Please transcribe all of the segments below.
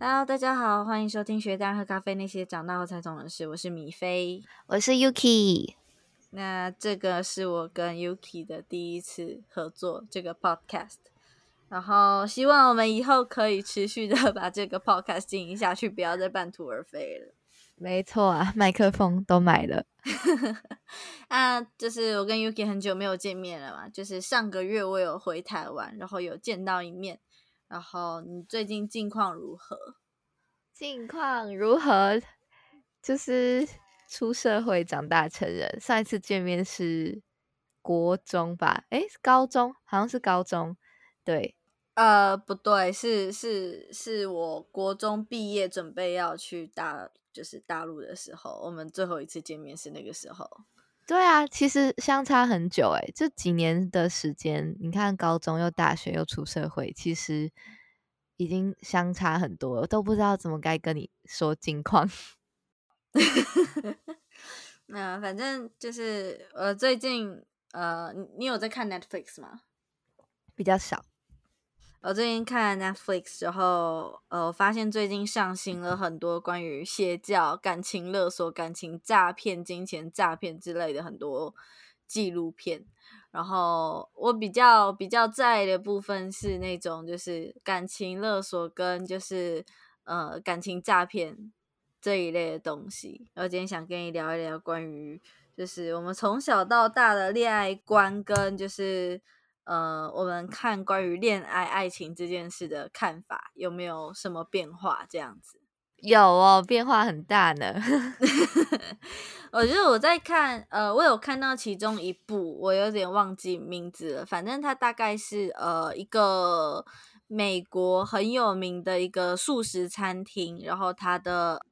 Hello，大家好，欢迎收听学蛋喝咖啡那些长大后才懂的事。我是米菲，我是 Yuki。那这个是我跟 Yuki 的第一次合作这个 Podcast，然后希望我们以后可以持续的把这个 Podcast 经营下去，不要再半途而废了。没错啊，麦克风都买了。啊，就是我跟 Yuki 很久没有见面了嘛，就是上个月我有回台湾，然后有见到一面。然后你最近近况如何？近况如何？就是出社会长大成人，上一次见面是国中吧？诶，高中好像是高中。对，呃，不对，是是是我国中毕业准备要去大，就是大陆的时候，我们最后一次见面是那个时候。对啊，其实相差很久诶，这几年的时间，你看高中又大学又出社会，其实已经相差很多，都不知道怎么该跟你说近况。那反正就是呃，最近呃，你有在看 Netflix 吗？比较少。我最近看 Netflix 之后，呃，发现最近上新了很多关于邪教、感情勒索、感情诈骗、金钱诈骗之类的很多纪录片。然后我比较比较在意的部分是那种就是感情勒索跟就是呃感情诈骗这一类的东西。然后今天想跟你聊一聊关于就是我们从小到大的恋爱观跟就是。呃，我们看关于恋爱、爱情这件事的看法有没有什么变化？这样子有哦，变化很大呢。我觉得我在看，呃，我有看到其中一部，我有点忘记名字了。反正它大概是呃一个美国很有名的一个素食餐厅，然后它的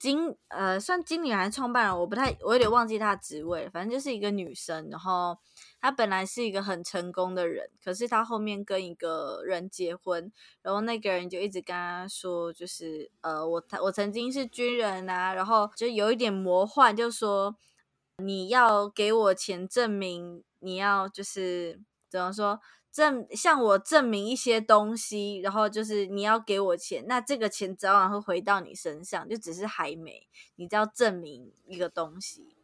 经呃算经理还是创办人，我不太，我有点忘记他的职位。反正就是一个女生，然后。她本来是一个很成功的人，可是她后面跟一个人结婚，然后那个人就一直跟她说，就是呃，我我曾经是军人啊，然后就有一点魔幻，就说你要给我钱证明，你要就是怎么说证向我证明一些东西，然后就是你要给我钱，那这个钱早晚会回到你身上，就只是还没，你只要证明一个东西。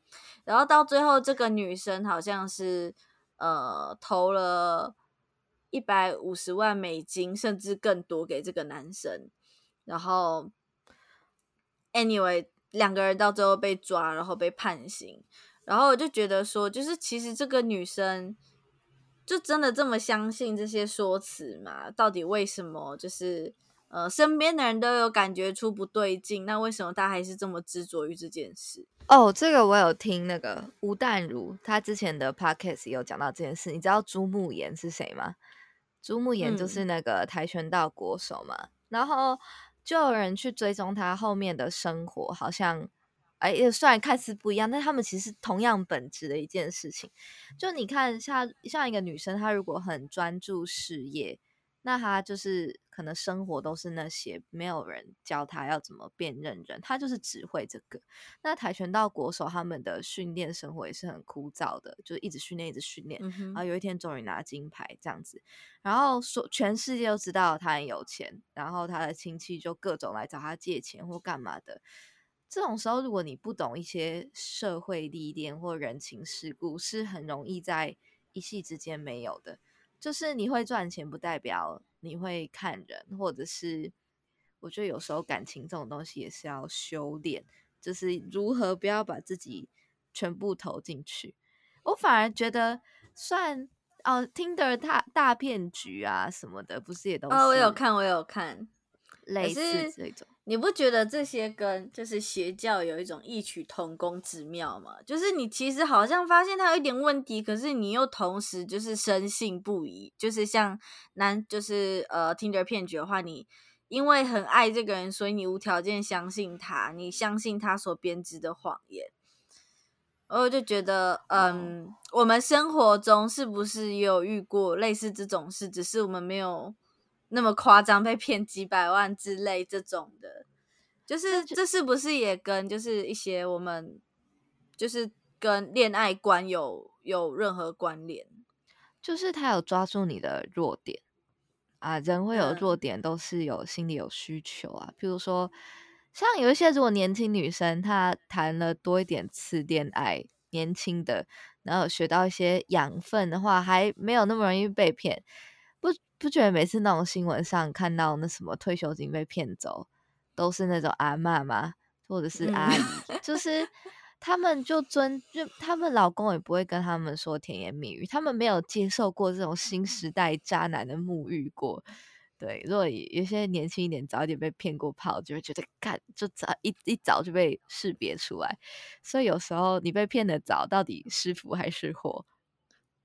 然后到最后，这个女生好像是呃投了一百五十万美金，甚至更多给这个男生。然后，anyway，两个人到最后被抓，然后被判刑。然后我就觉得说，就是其实这个女生就真的这么相信这些说辞吗？到底为什么？就是呃，身边的人都有感觉出不对劲，那为什么他还是这么执着于这件事？哦，这个我有听那个吴淡如，他之前的 podcast 有讲到这件事。你知道朱慕言是谁吗？朱慕言就是那个跆拳道国手嘛。然后就有人去追踪他后面的生活，好像哎，虽然看似不一样，但他们其实同样本质的一件事情。就你看，像像一个女生，她如果很专注事业。那她就是可能生活都是那些，没有人教她要怎么辨认人，她就是只会这个。那跆拳道国手他们的训练生活也是很枯燥的，就是一直训练，一直训练，然后有一天终于拿金牌这样子。然后说全世界都知道他很有钱，然后他的亲戚就各种来找他借钱或干嘛的。这种时候，如果你不懂一些社会历练或人情世故，是很容易在一夕之间没有的。就是你会赚钱，不代表你会看人，或者是我觉得有时候感情这种东西也是要修炼，就是如何不要把自己全部投进去。我反而觉得算哦，，Tinder 大大骗局啊什么的，不是也都哦，我有看，我有看。类似这种，你不觉得这些跟就是邪教有一种异曲同工之妙吗？就是你其实好像发现他有一点问题，可是你又同时就是深信不疑。就是像男，就是呃听着骗局的话，你因为很爱这个人，所以你无条件相信他，你相信他所编织的谎言。我就觉得，嗯，我们生活中是不是也有遇过类似这种事？只是我们没有。那么夸张被骗几百万之类这种的，就是这是不是也跟就是一些我们就是跟恋爱观有有任何关联？就是他有抓住你的弱点，啊，人会有嗯弱点，都是有心里有需求啊。比如说，像有一些如果年轻女生她谈了多一点次恋爱，年轻的，然后有学到一些养分的话，还没有那么容易被骗。不不觉得每次那种新闻上看到那什么退休金被骗走，都是那种阿嬷吗？或者是阿姨，就是他们就尊就他们老公也不会跟他们说甜言蜜语，他们没有接受过这种新时代渣男的沐浴过。对，如果有些年轻一点，早一点被骗过炮，就会觉得干就早一一早就被识别出来。所以有时候你被骗的早，到底是福还是祸？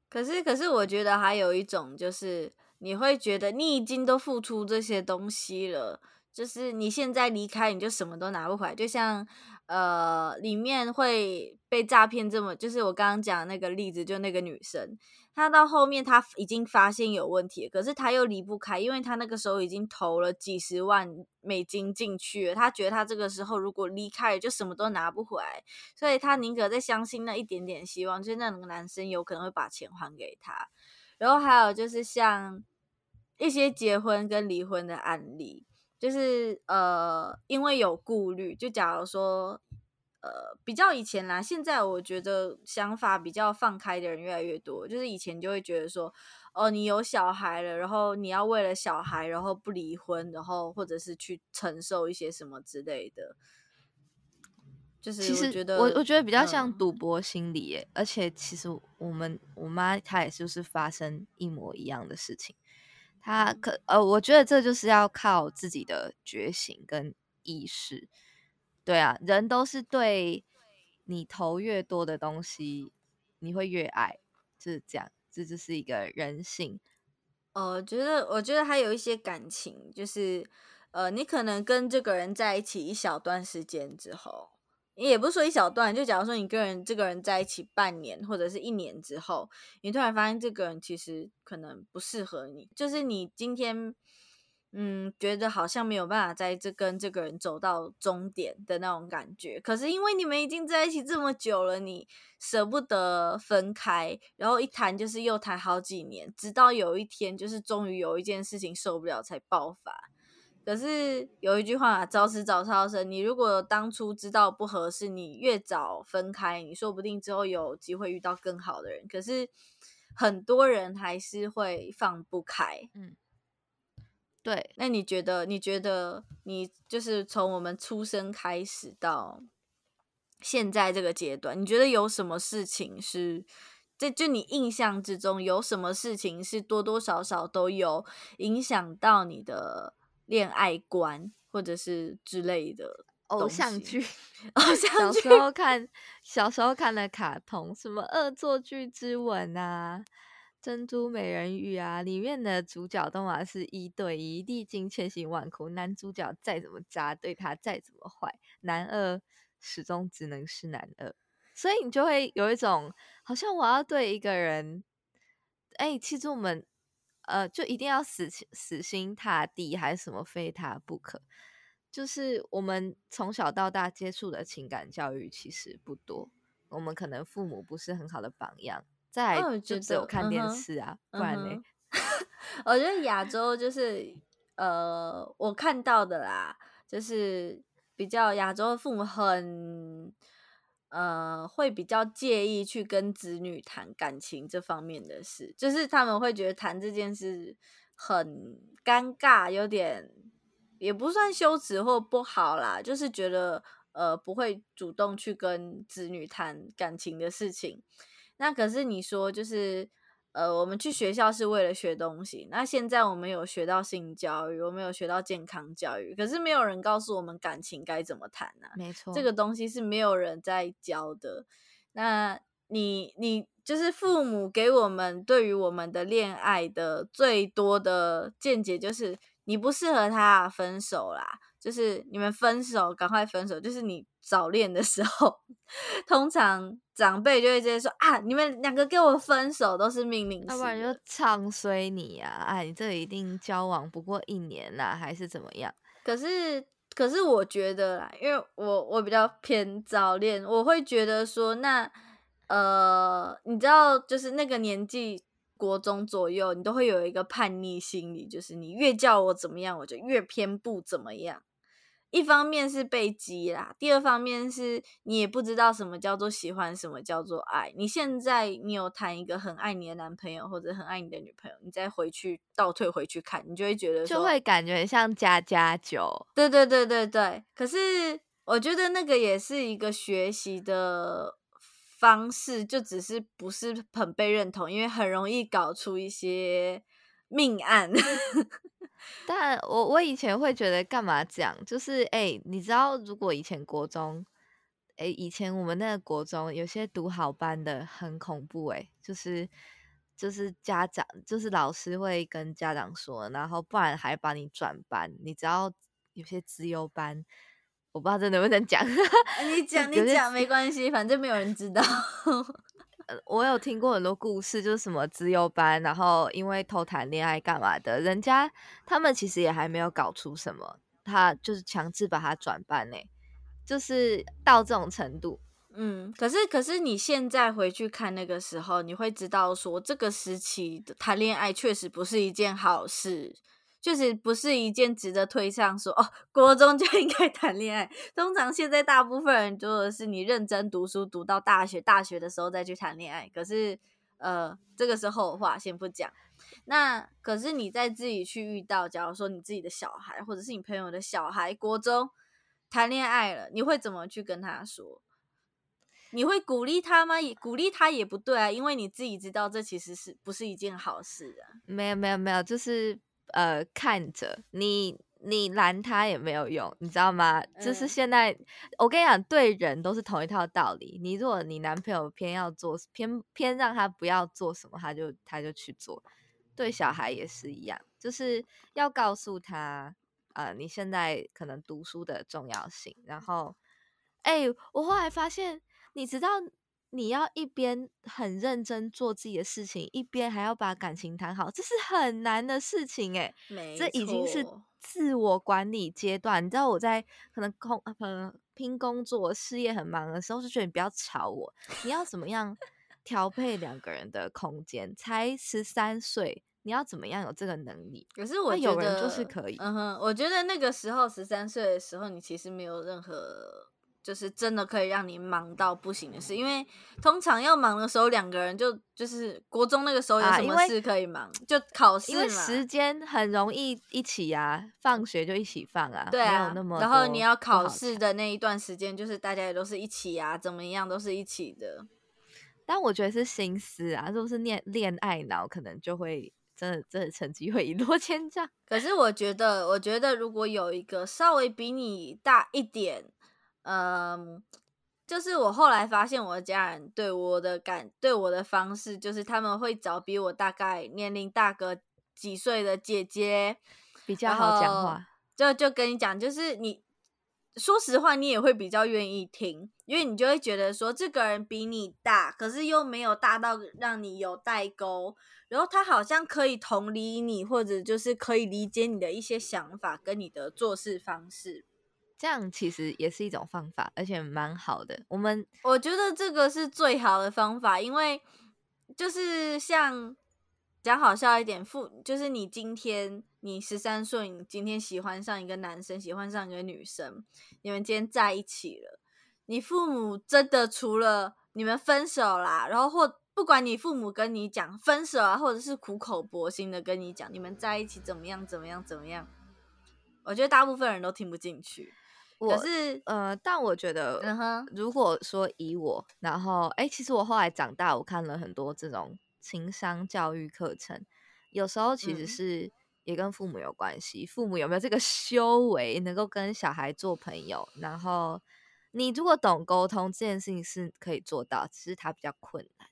可是，可是我觉得还有一种就是，你会觉得你已经都付出这些东西了，就是你现在离开，你就什么都拿不回来。就像呃，里面会被诈骗这么，就是我刚刚讲那个例子，就那个女生，她到后面她已经发现有问题，可是她又离不开，因为她那个时候已经投了几十万美金进去了，她觉得她这个时候如果离开，就什么都拿不回来，所以她宁可再相信那一点点希望，就是那个男生有可能会把钱还给她。然后还有就是像一些结婚跟离婚的案例，就是呃，因为有顾虑，就假如说呃，比较以前啦，现在我觉得想法比较放开的人越来越多，就是以前就会觉得说，哦，你有小孩了，然后你要为了小孩，然后不离婚，然后或者是去承受一些什么之类的。就是其实我觉得，我我觉得比较像嗯。赌博心理耶，而且其实我们我妈她也就是发生一模一样的事情，他可呃，我觉得这就是要靠自己的觉醒跟意识。对啊，人都是对你投越多的东西，你会越爱，就是这样，这就是一个人性。呃，觉得我觉得还有一些感情，就是呃，你可能跟这个人在一起一小段时间之后，也不是说一小段，就假如说你跟人这个人在一起半年或者是一年之后，你突然发现这个人其实可能不适合你，就是你今天嗯觉得好像没有办法在这跟这个人走到终点的那种感觉，可是因为你们已经在一起这么久了，你舍不得分开，然后一谈就是又谈好几年，直到有一天就是终于有一件事情受不了才爆发。可是有一句话啊，早死早超生。你如果当初知道不合适，你越早分开，你说不定之后有机会遇到更好的人。可是很多人还是会放不开。嗯对，那你觉得？你觉得你就是从我们出生开始到现在这个阶段，你觉得有什么事情是？这就你印象之中有什么事情是多多少少都有影响到你的恋爱观，或者是之类的偶像剧，偶像剧小时候看小时候看的卡通，什么《恶作剧之吻》啊，《珍珠美人鱼》啊，里面的主角都嘛是一对一，历经千辛万苦，男主角再怎么渣，对他再怎么坏，男二始终只能是男二，所以你就会有一种好像我要对一个人，哎、其实我们呃就一定要死心死心塌地，还是什么非他不可。就是我们从小到大接触的情感教育其实不多，我们可能父母不是很好的榜样，再哦我来就只有看电视啊，不然呢？嗯 我觉得亚洲就是呃，我看到的啦，就是比较亚洲的父母很呃，会比较介意去跟子女谈感情这方面的事，就是他们会觉得谈这件事很尴尬，有点也不算羞耻或不好啦，就是觉得呃不会主动去跟子女谈感情的事情。那可是你说就是。呃，我们去学校是为了学东西。那现在我们有学到性教育，我们有学到健康教育，可是没有人告诉我们感情该怎么谈啊。没错，这个东西是没有人在教的。那你你就是父母给我们对于我们的恋爱的最多的见解，就是你不适合他，分手啦。就是你们分手，赶快分手。就是你早恋的时候，通常长辈就会直接说啊，你们两个给我分手，都是命令要不然就。唱衰你啊！哎，你这一定交往不过一年啦，还是怎么样？可是，可是我觉得啦，因为我我比较偏早恋，我会觉得说，那呃，你知道，就是那个年纪国中左右，你都会有一个叛逆心理，就是你越叫我怎么样，我就越偏不怎么样。一方面是被激啦，第二方面是你也不知道什么叫做喜欢，什么叫做爱。你现在你有谈一个很爱你的男朋友或者很爱你的女朋友，你再回去倒退回去看，你就会觉得就会感觉像加加酒。对对对对对。可是我觉得那个也是一个学习的方式，就只是不是很被认同，因为很容易搞出一些命案。但我我以前会觉得干嘛讲？就是哎，你知道，如果以前国中，哎，以前我们那个国中有些读好班的很恐怖哎，就是就是家长就是老师会跟家长说，然后不然还把你转班。你知道有些资优班，我不知道这能不能讲，你 讲你讲没关系，反正没有人知道。我有听过很多故事，就是什么自由班，然后因为偷谈恋爱干嘛的，人家他们其实也还没有搞出什么，他就是强制把他转班呢，就是到这种程度。嗯，可是可是你现在回去看那个时候，你会知道说这个时期谈恋爱确实不是一件好事。就是不是一件值得推上说哦，国中就应该谈恋爱。通常现在大部分人做的是你认真读书，读到大学，大学的时候再去谈恋爱。可是，呃，这个时候的话先不讲。那可是你在自己去遇到，假如说你自己的小孩，或者是你朋友的小孩，国中谈恋爱了，你会怎么去跟他说？你会鼓励他吗？也鼓励他也不对啊，因为你自己知道这其实是不是一件好事啊？没有，没有，没有，就是。呃，看着你，你拦他也没有用，你知道吗？就是现在，我跟你讲，对人都是同一套道理。你如果你男朋友偏要做，偏偏让他不要做什么，他就他就去做。对小孩也是一样，就是要告诉他，呃，你现在可能读书的重要性。然后，哎，我后来发现，你知道。你要一边很认真做自己的事情，一边还要把感情谈好，这是很难的事情哎。这已经是自我管理阶段。你知道我在可能工呃拼工作、事业很忙的时候，就觉得你不要吵我。你要怎么样调配两个人的空间？才十三岁，你要怎么样有这个能力？可是我有人就是可以。嗯哼，我觉得那个时候十三岁的时候，你其实没有任何。就是真的可以让你忙到不行的事，因为通常要忙的时候，两个人就就是国中那个时候有什么事可以忙，就考试嘛。因为时间很容易一起啊，放学就一起放啊，对啊。然后你要考试的那一段时间，就是大家也都是一起啊，怎么样都是一起的。但我觉得是心思啊，如果是恋恋爱脑，可能就会真的真的成绩会一落千丈。可是我觉得，我觉得如果有一个稍微比你大一点。嗯，就是我后来发现，我的家人对我的感对我的方式，就是他们会找比我大概年龄大个几岁的姐姐，比较好讲话。就就跟你讲，就是你说实话，你也会比较愿意听，因为你就会觉得说，这个人比你大，可是又没有大到让你有代沟，然后他好像可以同理你，或者就是可以理解你的一些想法跟你的做事方式。这样其实也是一种方法，而且蛮好的。我们我觉得这个是最好的方法，因为就是像讲好笑一点，父就是你今天你十三岁，你今天喜欢上一个男生，喜欢上一个女生，你们今天在一起了，你父母真的除了你们分手啦，然后或不管你父母跟你讲分手啊，或者是苦口婆心的跟你讲你们在一起怎么样怎么样怎么样，我觉得大部分人都听不进去。可是，呃，但我觉得，如果说以我，然后，哎，其实我后来长大，我看了很多这种情商教育课程，有时候其实是也跟父母有关系，父母有没有这个修为，能够跟小孩做朋友，然后你如果懂沟通，这件事情是可以做到，只是它比较困难。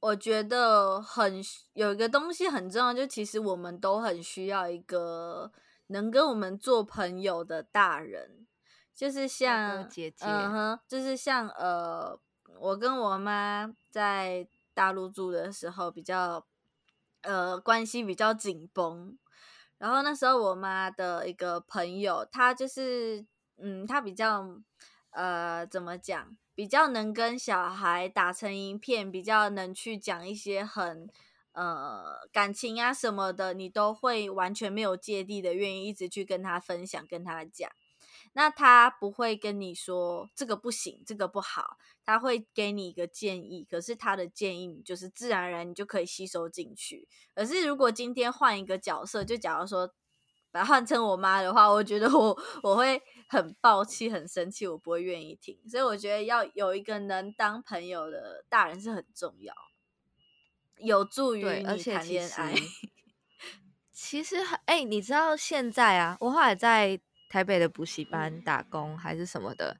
我觉得很有一个东西很重要，就其实我们都很需要一个。能跟我们做朋友的大人，就是像姐姐，嗯哼，就是像呃，我跟我妈在大陆住的时候，比较呃关系比较紧绷。然后那时候我妈的一个朋友，她就是嗯，她比较呃怎么讲，比较能跟小孩打成一片，比较能去讲一些很呃感情啊什么的，你都会完全没有芥蒂的，愿意一直去跟他分享，跟他讲。那他不会跟你说这个不行，这个不好，他会给你一个建议。可是他的建议你就是自然而然你就可以吸收进去。可是如果今天换一个角色，就假如说把它换成我妈的话，我觉得我我会很暴气、很生气，我不会愿意听。所以我觉得要有一个能当朋友的大人是很重要，有助于你谈恋爱。其实，哎，你知道现在啊，我后来在。台北的补习班打工还是什么的，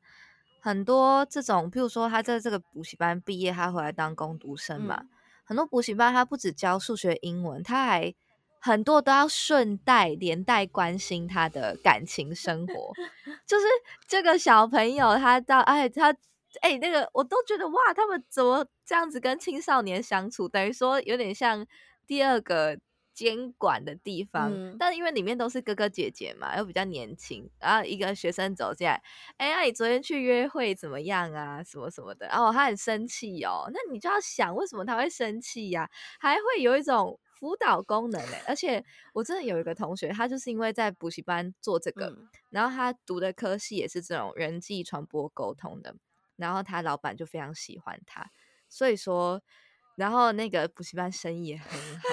很多这种，譬如说他在这个补习班毕业，他回来当工读生嘛。很多补习班他不只教数学、英文，他还很多都要顺带连带关心他的感情生活。就是这个小朋友，他到哎他哎那个，我都觉得哇，他们怎么这样子跟青少年相处？等于说有点像第二个。监管的地方，但因为里面都是哥哥姐姐嘛，又比较年轻，然后一个学生走进来，哎，那你昨天去约会怎么样啊？什么什么的，然后他很生气哦，那你就要想为什么他会生气呀？还会有一种辅导功能嘞。而且我真的有一个同学，他就是因为在补习班做这个，然后他读的科系也是这种人际传播沟通的，然后他老板就非常喜欢他，所以说，然后那个补习班生意也很好。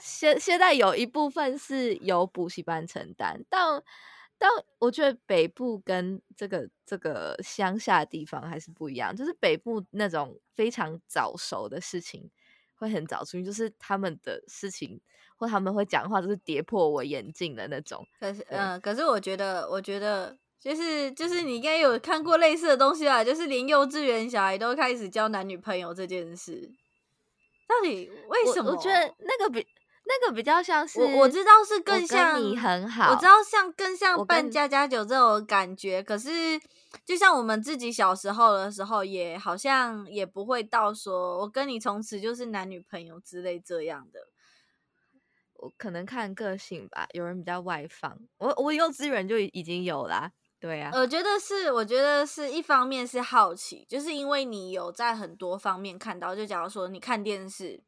现现在有一部分是由补习班承担，但但我觉得北部跟这个这个乡下地方还是不一样，就是北部那种非常早熟的事情会很早出现，就是他们的事情或他们会讲话，就是跌破我眼镜的那种。可是嗯，可是我觉得，我觉得就是就是你应该有看过类似的东西啊，就是连幼稚园小孩都开始交男女朋友这件事，到底为什么？我觉得那个比。那个比较像是我我知道是更像你很好，我知道像更像办家家酒这种感觉。可是就像我们自己小时候的时候，也好像也不会到说我跟你从此就是男女朋友之类这样的。我可能看个性吧，有人比较外放，我我幼稚园就已经有啦。对呀，我觉得是，我觉得是一方面是好奇，就是因为你有在很多方面看到，就假如说你看电视。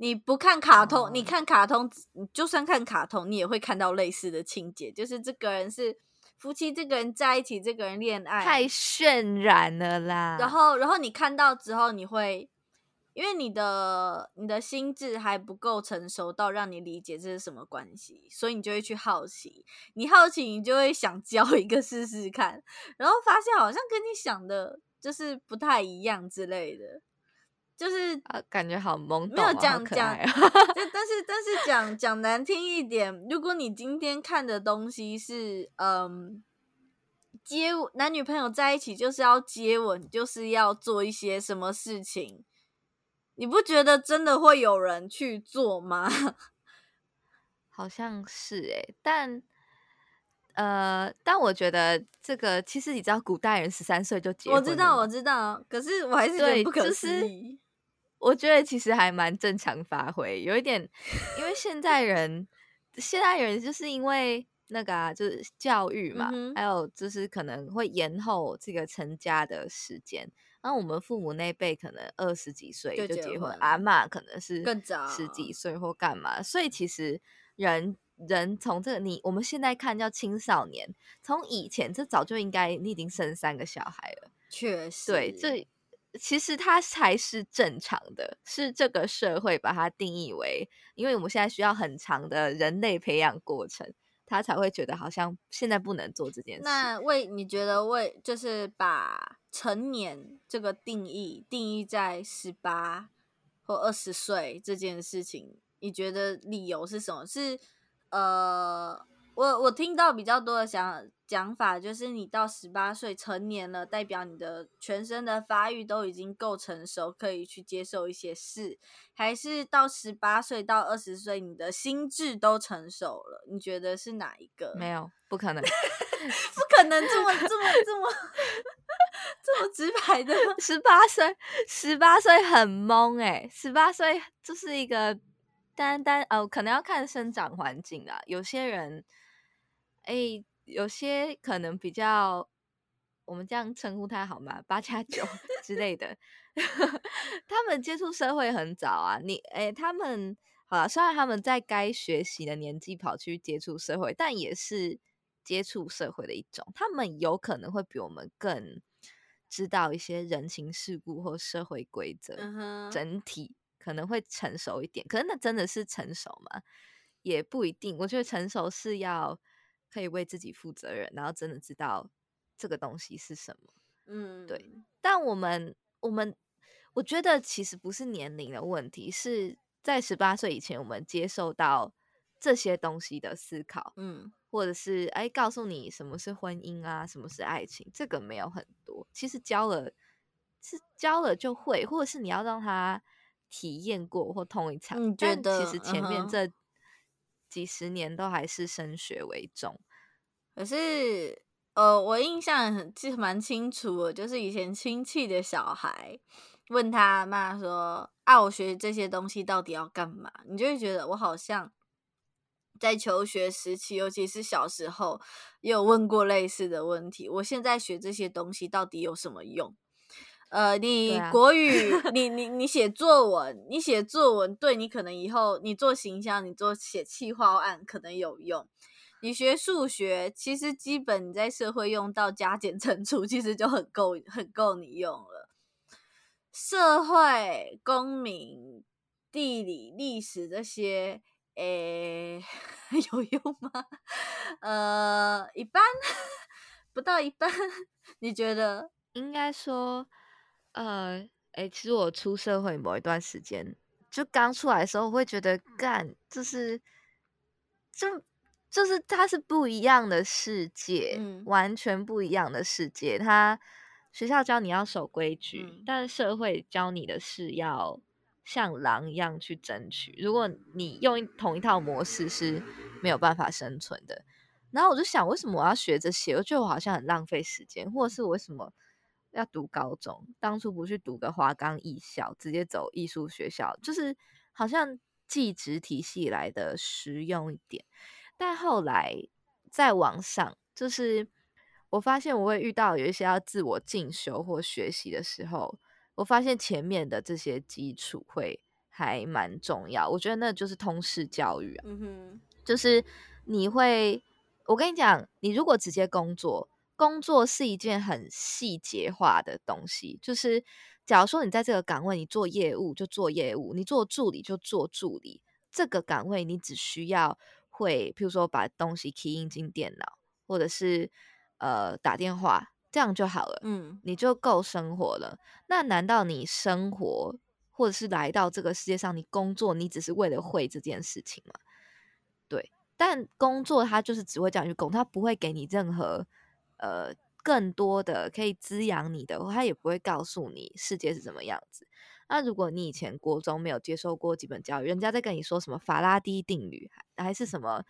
你不看卡通，你看卡通，你就算看卡通，你也会看到类似的情节，就是这个人是夫妻，这个人在一起，这个人恋爱，太渲染了啦。然后，然后你看到之后，你会因为你的你的心智还不够成熟到让你理解这是什么关系，所以你就会去好奇，你好奇，你就会想交一个试试看，然后发现好像跟你想的就是不太一样之类的。就是啊，感觉好懵懂，没有讲讲，但是但是讲讲难听一点，如果你今天看的东西是嗯接男女朋友在一起就是要接吻，就是要做一些什么事情，你不觉得真的会有人去做吗？好像是哎，但呃，但我觉得这个其实你知道，古代人十三岁就结婚，我知道我知道，可是我还是觉得不可思议。我觉得其实还蛮正常发挥，有一点，因为现在人，现在人就是因为那个啊，就是教育嘛，还有就是可能会延后这个成家的时间。那我们父母那辈可能二十几岁就结婚，阿妈可能是更早十几岁或干嘛，所以其实人人从这个你我们现在看叫青少年，从以前这早就应该你已经生三个小孩了，确实，对这。其实它才是正常的，是这个社会把它定义为，因为我们现在需要很长的人类培养过程，他才会觉得好像现在不能做这件事。那为你觉得为就是把成年这个定义定义在十八或二十岁这件事情，你觉得理由是什么？是呃。我我听到比较多的想讲法，就是你到十八岁成年了，代表你的全身的发育都已经够成熟，可以去接受一些事；还是到十八岁到二十岁，你的心智都成熟了？你觉得是哪一个？没有，不可能，不可能这么这么这么 这么直白的。十八岁，十八岁很懵哎，十八岁就是一个单单哦，可能要看生长环境啊，有些人。哎，有些可能比较，我们这样称呼他好吗？八加九 之类的，他们接触社会很早啊。你哎，他们好了，虽然他们在该学习的年纪跑去接触社会，但也是接触社会的一种。他们有可能会比我们更知道一些人情世故或社会规则，整体可能会成熟一点。可是那真的是成熟吗？也不一定。我觉得成熟是要可以为自己负责任，然后真的知道这个东西是什么。嗯，对。但我们，我们，我觉得其实不是年龄的问题，是在十八岁以前，我们接受到这些东西的思考，嗯，或者是哎，告诉你什么是婚姻啊，什么是爱情，这个没有很多。其实教了，是教了就会，或者是你要让他体验过或通一场。觉得其实前面这几十年都还是升学为重，可是。呃，我印象很记蛮清楚的，就是以前亲戚的小孩问他妈说：“啊，我学这些东西到底要干嘛？”你就会觉得我好像在求学时期，尤其是小时候，也有问过类似的问题。我现在学这些东西到底有什么用？呃，你国语，你你你写作文，你写作文，对你可能以后你做形象，你做写企划案可能有用。你学数学，其实基本你在社会用到加减乘除，其实就很够，很够你用了。社会、公民、地理、历史这些，诶，有用吗？呃，一般，不到一半。你觉得？应该说，呃，诶，其实我出社会某一段时间，就刚出来的时候，我会觉得干，就是，就。就是它是不一样的世界，完全不一样的世界。他学校教你要守规矩，但是社会教你的是要像狼一样去争取。如果你用同一套模式是没有办法生存的。然后我就想，为什么我要学这些？我觉得我好像很浪费时间，或者是为什么要读高中？当初不去读个华冈艺校，直接走艺术学校，就是好像技职体系来的实用一点。但后来在网上，就是我发现我会遇到有一些要自我进修或学习的时候，我发现前面的这些基础会还蛮重要。我觉得那就是通识教育啊，嗯哼，就是你会，我跟你讲，你如果直接工作，工作是一件很细节化的东西。就是假如说你在这个岗位，你做业务就做业务，你做助理就做助理，这个岗位你只需要。会，譬如说把东西 key 进电脑，或者是呃打电话，这样就好了。嗯，你就够生活了。那难道你生活，或者是来到这个世界上，你工作，你只是为了会这件事情吗？对，但工作它就是只会这样去工，它不会给你任何呃更多的可以滋养你的，它也不会告诉你世界是什么样子。那如果你以前国中没有接受过基本教育，人家在跟你说什么法拉第定律，还是什么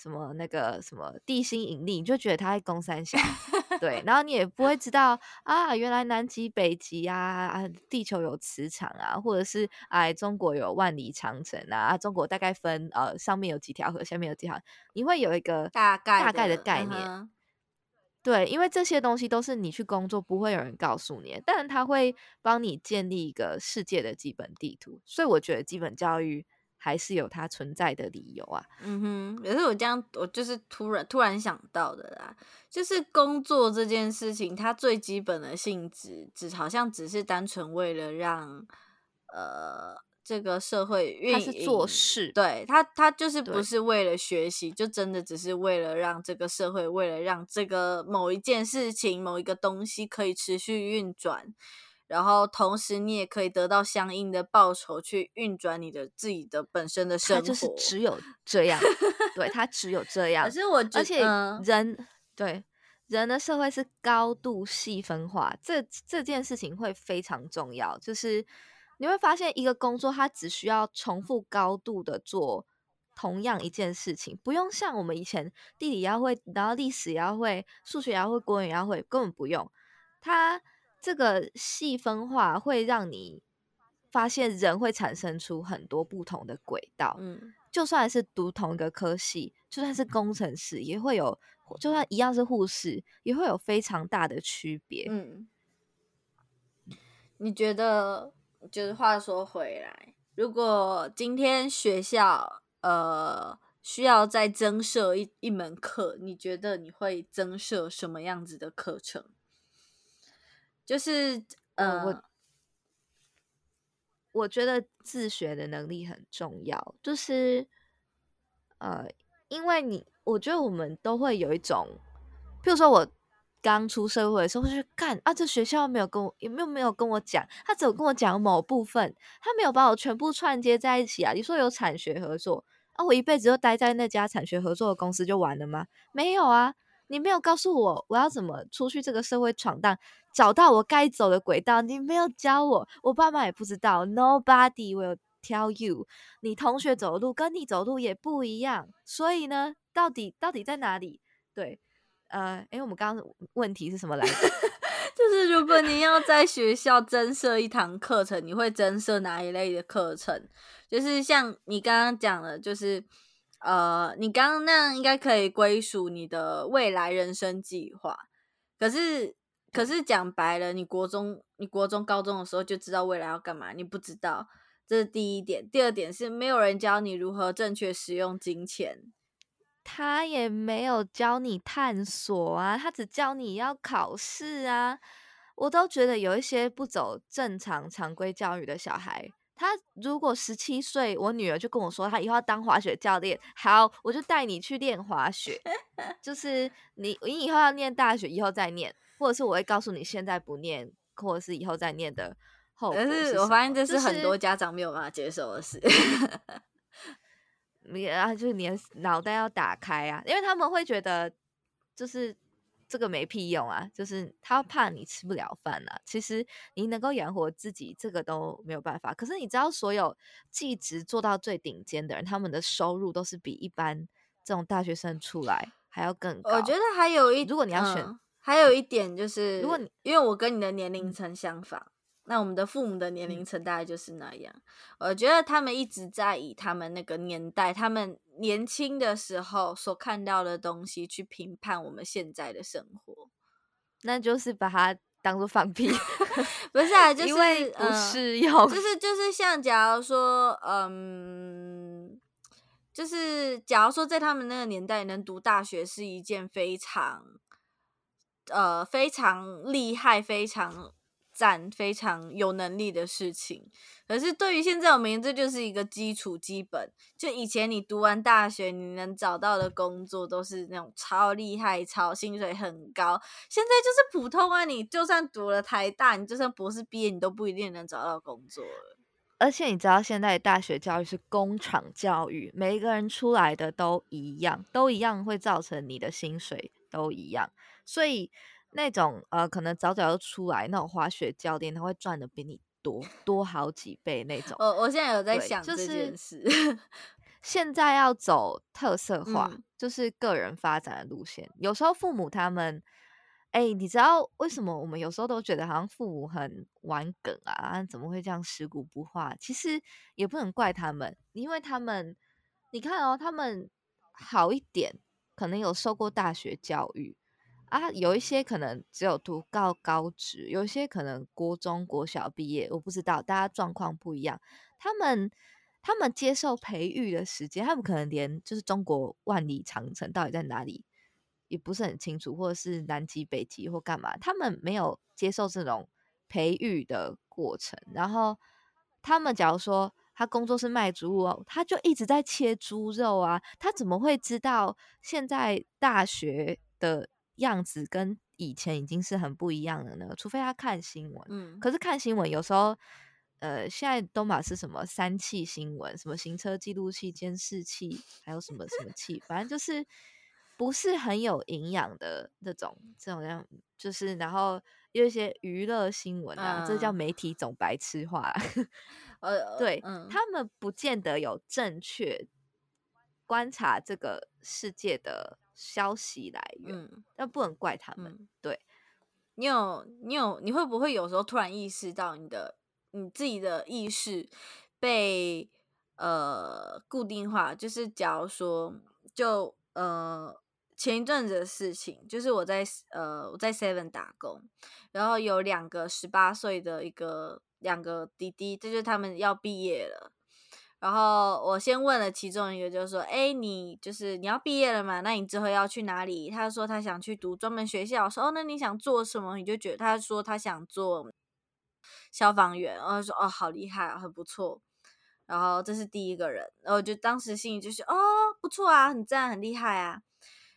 什么那个什么地心引力，你就觉得它在攻三小，对，然后你也不会知道啊，原来南极、北极啊，啊，地球有磁场啊，或者是哎，中国有万里长城啊，中国大概分呃上面有几条河，下面有几条，你会有一个大概大概的概念。对，因为这些东西都是你去工作不会有人告诉你，但他会帮你建立一个世界的基本地图，所以我觉得基本教育还是有它存在的理由啊。嗯哼，也是我这样，我就是突然突然想到的啦，就是工作这件事情，它最基本的性质，只好像只是单纯为了让呃。这个社会运营做事，对他，他就是不是为了学习，就真的只是为了让这个社会，为了让这个某一件事情、某一个东西可以持续运转，然后同时你也可以得到相应的报酬，去运转你的自己的本身的生活。就是只有这样，对它只有这样。可是我而且人对人的社会是高度细分化，这这件事情会非常重要，就是。你会发现，一个工作它只需要重复高度的做同样一件事情，不用像我们以前地理要会，然后历史也要会，数学也要会，国语也要会，根本不用。它这个细分化会让你发现，人会产生出很多不同的轨道。嗯，就算是读同一个科系，就算是工程师，也会有；就算一样是护士，也会有非常大的区别。嗯，你觉得？就是话说回来，如果今天学校呃需要再增设一一门课，你觉得你会增设什么样子的课程？就是呃，我我觉得自学的能力很重要，就是呃，因为你，我觉得我们都会有一种，譬如说我。刚出社会的时候，去干啊，这学校没有跟我，也没有没有跟我讲，他只有跟我讲某部分，他没有把我全部串接在一起啊。你说有产学合作啊，我一辈子都待在那家产学合作的公司就完了吗？没有啊，你没有告诉我我要怎么出去这个社会闯荡，找到我该走的轨道，你没有教我，我爸妈也不知道，Nobody will tell you，你同学走路跟你走路也不一样，所以呢，到底到底在哪里？对。呃，哎，我们刚刚问题是什么来着？就是如果你要在学校增设一堂课程，你会增设哪一类的课程？就是像你刚刚讲的，就是呃，你刚刚那样应该可以归属你的未来人生计划。可是，可是讲白了，你国中、你国中、高中的时候就知道未来要干嘛？你不知道，这是第一点。第二点是没有人教你如何正确使用金钱。他也没有教你探索啊，他只教你要考试啊。我都觉得有一些不走正常常规教育的小孩，他如果十七岁，我女儿就跟我说，他以后要当滑雪教练，好，我就带你去练滑雪。就是你，你以后要念大学，以后再念，或者是我会告诉你，现在不念，或者是以后再念的后果。可是我发现这是很多家长没有办法接受的事。你啊，就是你的脑袋要打开啊，因为他们会觉得就是这个没屁用啊，就是他怕你吃不了饭啊。其实你能够养活自己，这个都没有办法。可是你知道，所有技职做到最顶尖的人，他们的收入都是比一般这种大学生出来还要更高。我觉得还有一，如果你要选，还有一点就是，如果你因为我跟你的年龄层相仿。那我们的父母的年龄层大概就是那样，我觉得他们一直在以他们那个年代、他们年轻的时候所看到的东西去评判我们现在的生活，那就是把它当做放屁，不是啊，就是不适用，就是就是像假如说，嗯，就是假如说在他们那个年代能读大学是一件非常，呃，非常厉害、非常。赞非常有能力的事情，可是对于现在我们，这就是一个基础基本。就以前你读完大学，你能找到的工作都是那种超厉害、超薪水很高。现在就是普通啊，你就算读了台大，你就算博士毕业，你都不一定能找到工作了。而且你知道，现在大学教育是工厂教育，每一个人出来的都一样，都一样会造成你的薪水都一样，所以。那种呃，可能早早就出来那种滑雪教练，他会赚的比你多多好几倍那种。我我现在有在想这件事，现在要走特色化，就是个人发展的路线。有时候父母他们，哎，你知道为什么我们有时候都觉得好像父母很玩梗啊？怎么会这样食古不化？其实也不能怪他们，因为他们，你看哦，他们好一点，可能有受过大学教育。啊，有一些可能只有读高高职，有一些可能国中国小毕业，我不知道，大家状况不一样。他们他们接受培育的时间，他们可能连就是中国万里长城到底在哪里也不是很清楚，或者是南极北极或干嘛，他们没有接受这种培育的过程。然后他们假如说他工作是卖猪肉，他就一直在切猪肉啊，他怎么会知道现在大学的？样子跟以前已经是很不一样的呢，除非他看新闻。嗯，可是看新闻有时候，呃，现在都马是什么三气新闻，什么行车记录器、监视器，还有什么什么器，反正就是不是很有营养的那种，这种样就是然后有一些娱乐新闻啊，这叫媒体总白痴化。呃，对他们不见得有正确观察这个世界的。消息来源，那不能怪他们。对你有，你有，你会不会有时候突然意识到你的你自己的意识被呃固定化？就是假如说，就呃，前一阵子的事情，就是我在呃我在 Seven 打工，然后有两个十八岁的一个两个弟弟，这就是他们要毕业了。然后我先问了其中一个，就是说，哎，你就是你要毕业了嘛？那你之后要去哪里？他说他想去读专门学校。我说哦，那你想做什么？你就觉得他说他想做消防员。然后说哦，好厉害啊，很不错。然后这是第一个人，然后就当时心里就是哦，不错啊，很赞，很厉害啊。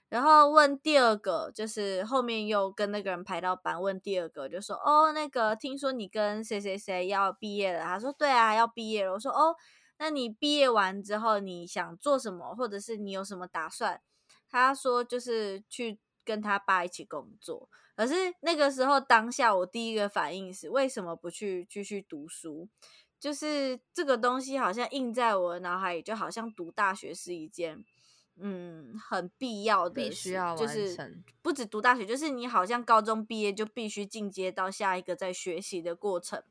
然后问第二个，就是后面又跟那个人排到班，问第二个就说哦，那个听说你跟谁谁谁要毕业了？他说对啊，要毕业了。我说哦，那你毕业完之后你想做什么，或者是你有什么打算？他说就是去跟他爸一起工作。可是那个时候当下我第一个反应是，为什么不去继续读书？就是这个东西好像印在我的脑海里，就好像读大学是一件，嗯，很必要的，必须要就是不止读大学，就是你好像高中毕业就必须进阶到下一个在学习的过程。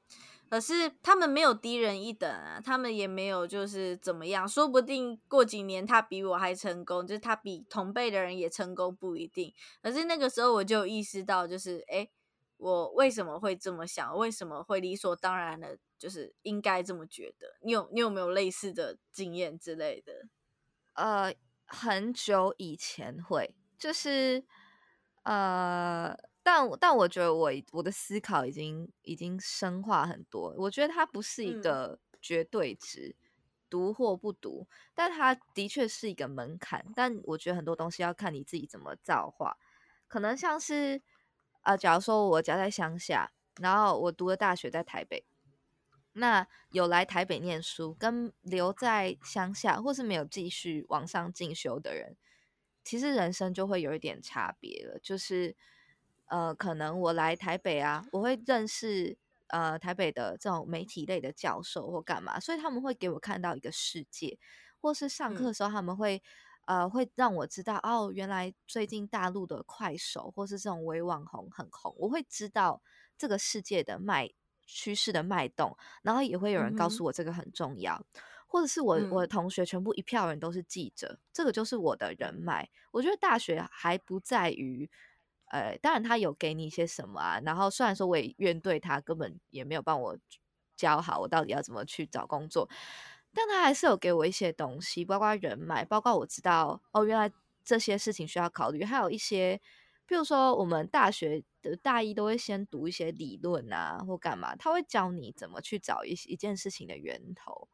可是他们没有低人一等啊，他们也没有就是怎么样，说不定过几年他比我还成功，就是他比同辈的人也成功不一定。可是那个时候我就意识到，就是哎。我为什么会这么想？为什么会理所当然的，就是应该这么觉得？你有你有没有类似的经验之类的？呃，很久以前会，就是呃，但但我觉得我我的思考已经已经深化很多。我觉得它不是一个绝对值，读或不读，但它的确是一个门槛。但我觉得很多东西要看你自己怎么造化，可能像是。啊，假如说我家在乡下，然后我读的大学在台北，那有来台北念书跟留在乡下，或是没有继续往上进修的人，其实人生就会有一点差别了。就是呃，可能我来台北啊，我会认识呃台北的这种媒体类的教授或干嘛，所以他们会给我看到一个世界，或是上课的时候他们会。呃，会让我知道哦，原来最近大陆的快手或是这种微网红很红，我会知道这个世界的脉趋势的脉动，然后也会有人告诉我这个很重要，或者是我我的同学全部一票人都是记者，这个就是我的人脉。我觉得大学还不在于，呃，当然他有给你一些什么啊，然后虽然说我也怨对他根本也没有帮我教好我到底要怎么去找工作。但他还是有给我一些东西，包括人脉，包括我知道哦，原来这些事情需要考虑。还有一些，比如说我们大学的大一都会先读一些理论啊，或干嘛，他会教你怎么去找一一件事情的源头。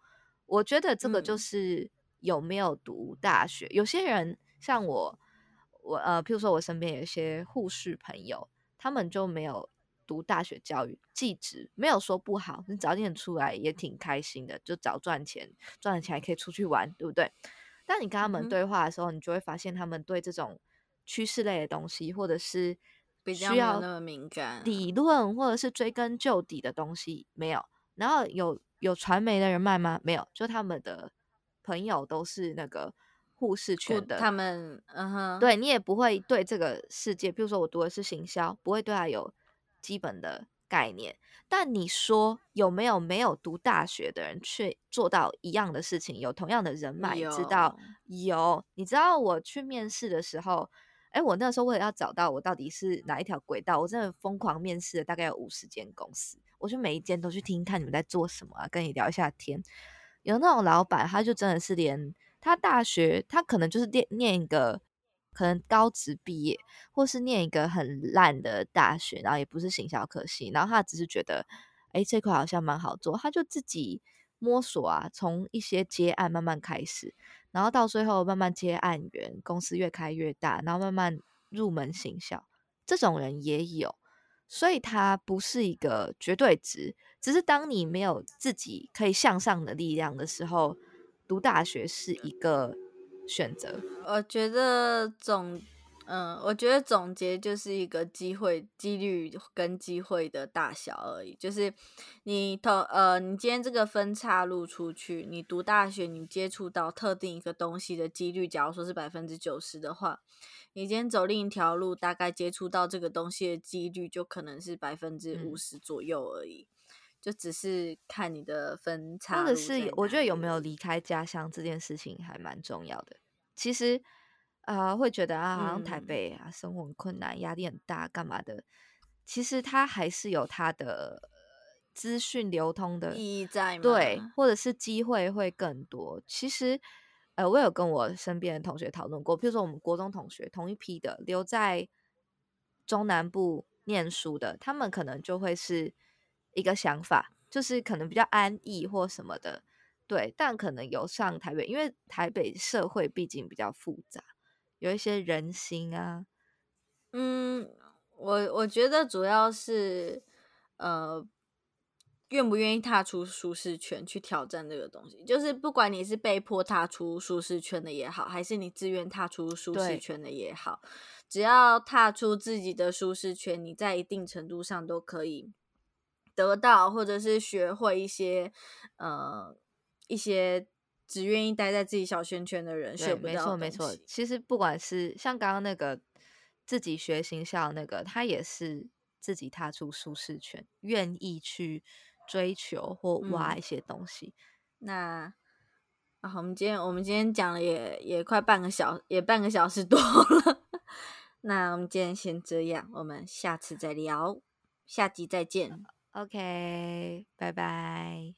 我觉得这个就是有没有读大学。有些人像我，我呃，譬如说我身边有一些护士朋友，他们就没有。读大学教育，技职没有说不好，你早点出来也挺开心的，就早赚钱，赚了钱还可以出去玩，对不对？但你跟他们对话的时候，你就会发现他们对这种趋势类的东西，或者是比较需要那么敏感理论，或者是追根究底的东西没有。然后有有传媒的人脉吗？没有，就他们的朋友都是那个护士圈的，他们嗯哼，对你也不会对这个世界，比如说我读的是行销，不会对他有。基本的概念，但你说有没有没有读大学的人却做到一样的事情，有同样的人脉？知道有？你知道我去面试的时候，哎，我那时候为了要找到我到底是哪一条轨道，我真的疯狂面试了大概有五十间公司，我就每一间都去听看你们在做什么啊，跟你聊一下天。有那种老板，他就真的是连他大学，他可能就是念念一个。可能高职毕业，或是念一个很烂的大学，然后也不是行销科系，然后他只是觉得，哎，这块好像蛮好做，他就自己摸索啊，从一些接案慢慢开始，然后到最后慢慢接案源，公司越开越大，然后慢慢入门行销，这种人也有，所以他不是一个绝对值，只是当你没有自己可以向上的力量的时候，读大学是一个。选择，我觉得总，嗯，我觉得总结就是一个机会、几率跟机会的大小而已。就是你投，呃，你今天这个分岔路出去，你读大学，你接触到特定一个东西的几率，假如说是百分之九十的话，你今天走另一条路，大概接触到这个东西的几率就可能是百分之五十左右而已。就只是看你的分差，或者是我觉得有没有离开家乡这件事情还蛮重要的。其实，啊，会觉得啊，好像台嗯北啊，生活很困难，压力很大，干嘛的？其实它还是有它的资讯流通的意义在吗？对，或者是机会会更多。其实，呃，我有跟我身边的同学讨论过，比如说我们国中同学同一批的留在中南部念书的，他们可能就会是一个想法，就是可能比较安逸或什么的，对。但可能有上台北，因为台北社会毕竟比较复杂，有一些人心啊，嗯，我我觉得主要是呃，愿不愿意踏出舒适圈去挑战这个东西，就是不管你是被迫踏出舒适圈的也好，还是你自愿踏出舒适圈的也好，只要踏出自己的舒适圈，你在一定程度上都可以得到，或者是学会一些呃一些只愿意待在自己小圈圈的人对，学不没到没错。西其实不管是像刚刚那个自己学行校那个，他也是自己踏出舒适圈，愿意去追求或挖嗯一些东西。那啊，我们今天我们今天讲了也也快半个小也半个小时多了，那我们今天先这样，我们下次再聊，下集再见。OK，拜拜。